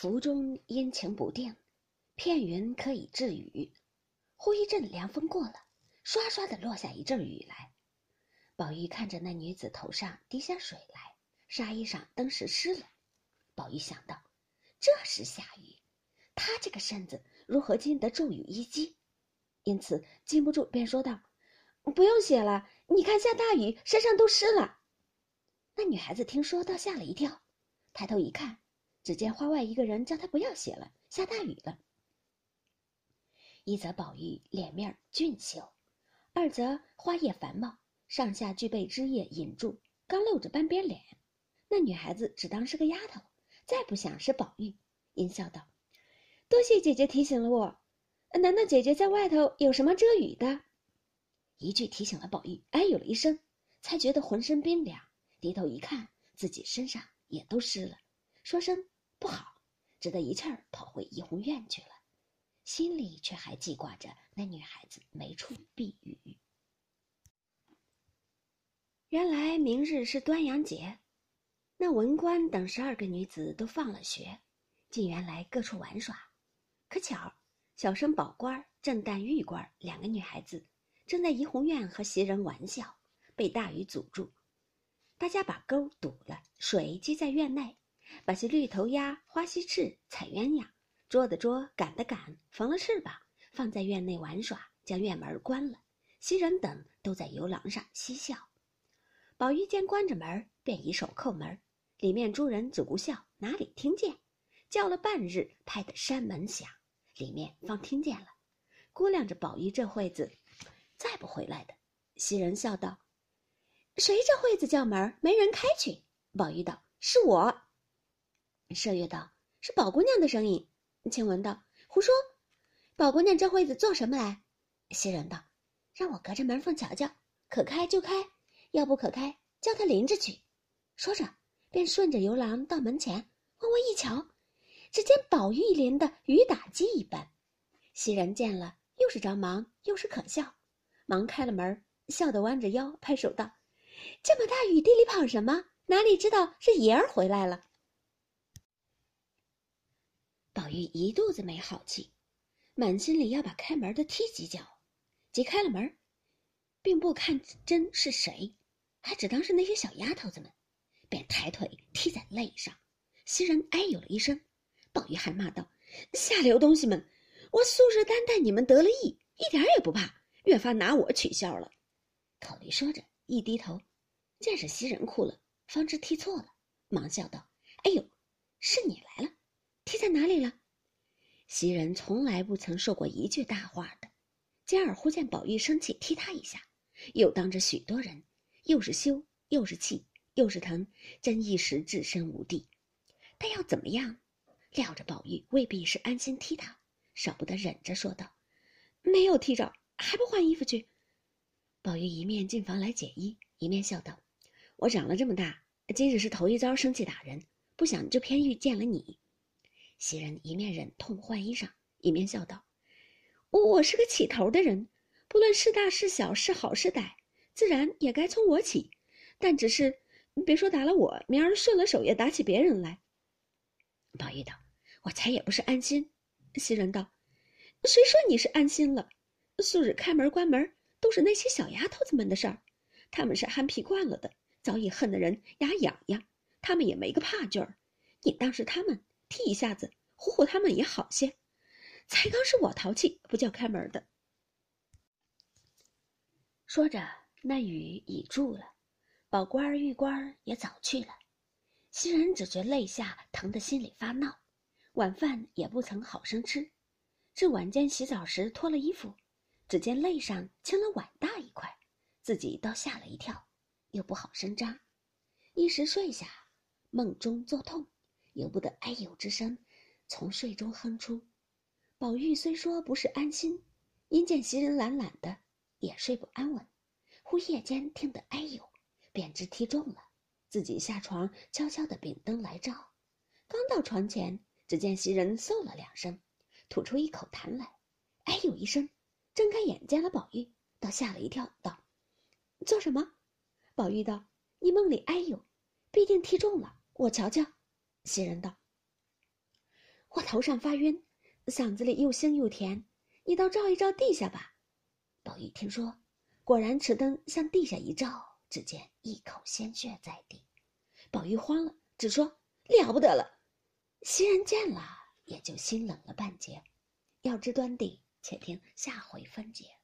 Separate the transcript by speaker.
Speaker 1: 浮中阴晴不定，片云可以治雨。忽一阵凉风过了，唰唰的落下一阵雨来。宝玉看着那女子头上滴下水来，纱衣上登时湿了。宝玉想到，这时下雨，他这个身子如何经得住雨一击？因此禁不住便说道：“不用写了，你看下大雨，身上都湿了。”那女孩子听说，倒吓了一跳，抬头一看，只见花外一个人叫她不要写了，下大雨了。一则宝玉脸面俊秀，二则花叶繁茂，上下俱被枝叶引住，刚露着半边脸。那女孩子只当是个丫头，再不想是宝玉，阴笑道：“多谢姐姐提醒了我。难道姐姐在外头有什么遮雨的？”一句提醒了宝玉，哎呦了一声，才觉得浑身冰凉。低头一看，自己身上也都湿了，说声不好，只得一气儿跑回怡红院去了，心里却还记挂着那女孩子没处避雨。原来明日是端阳节，那文官等十二个女子都放了学，进园来各处玩耍。可巧，小生宝官、正旦玉官两个女孩子正在怡红院和袭人玩笑，被大雨阻住。大家把沟堵了，水积在院内，把些绿头鸭、花溪翅、彩鸳鸯捉的捉，赶的赶，缝了翅膀，放在院内玩耍，将院门关了。袭人等都在游廊上嬉笑。宝玉见关着门，便以手叩门，里面诸人只顾笑，哪里听见？叫了半日，拍得山门响，里面方听见了。估量着宝玉这会子再不回来的，袭人笑道。谁这会子叫门没人开去？宝玉道：“是我。”麝月道：“是宝姑娘的声音。”晴雯道：“胡说！宝姑娘这会子做什么来？”袭人道：“让我隔着门缝瞧瞧，可开就开，要不可开，叫她淋着去。”说着，便顺着游廊到门前，往外一瞧，只见宝玉淋得雨打鸡一般。袭人见了，又是着忙，又是可笑，忙开了门，笑得弯着腰，拍手道。这么大雨地里跑什么？哪里知道是爷儿回来了。宝玉一肚子没好气，满心里要把开门的踢几脚，即开了门，并不看真是谁，还只当是那些小丫头子们，便抬腿踢在肋上。袭人哎呦了一声，宝玉还骂道：“下流东西们！我素日担待你们得了意，一点也不怕，越发拿我取笑了。”口里说着，一低头。见是袭人哭了，方知踢错了，忙笑道：“哎呦，是你来了，里了？”袭人从来不曾说过一句大话的，今儿忽见宝玉生气踢他一下，又当着许多人，又是羞又是气又是疼，真一时置身无地。但要怎么样？料着宝玉未必是安心踢他，少不得忍着说道：“没有踢着，还不换衣服去？”宝玉一面进房来解衣，一面笑道。我长了这么大，今日是头一遭生气打人，不想就偏遇见了你。袭人一面忍痛换衣裳，一面笑道：“我我是个起头的人，不论是大是小，是好是歹，自然也该从我起。但只是，别说打了我，明儿顺了手也打起别人来。”宝玉道：“我才也不是安心。”袭人道：“谁说你是安心了？素日开门关门都是那些小丫头子们的事儿，他们是憨皮惯了的。”早已恨得人牙痒痒，他们也没个怕劲儿。你当是他们踢一下子，唬唬他们也好些。才刚是我淘气，不叫开门的。说着，那雨已住了，宝官、玉官也早去了。袭人只觉肋下疼得心里发闹，晚饭也不曾好生吃。至晚间洗澡时脱了衣服，只见肋上青了碗大一块，自己倒吓了一跳。又不好声张，一时睡下，梦中作痛，由不得哎呦之声，从睡中哼出。宝玉虽说不是安心，因见袭人懒懒的，也睡不安稳。忽夜间听得哎呦，便知踢中了，自己下床悄悄的秉灯来照。刚到床前，只见袭人嗽了两声，吐出一口痰来，哎呦一声，睁开眼见了宝玉，倒吓了一跳，道：“做什么？”宝玉道：“你梦里哎呦，必定踢中了，我瞧瞧。”袭人道：“我头上发晕，嗓子里又腥又甜，你倒照一照地下吧。宝玉听说，果然持灯向地下一照，只见一口鲜血在地。宝玉慌了，只说了不得了。袭人见了，也就心冷了半截。要知端地，且听下回分解。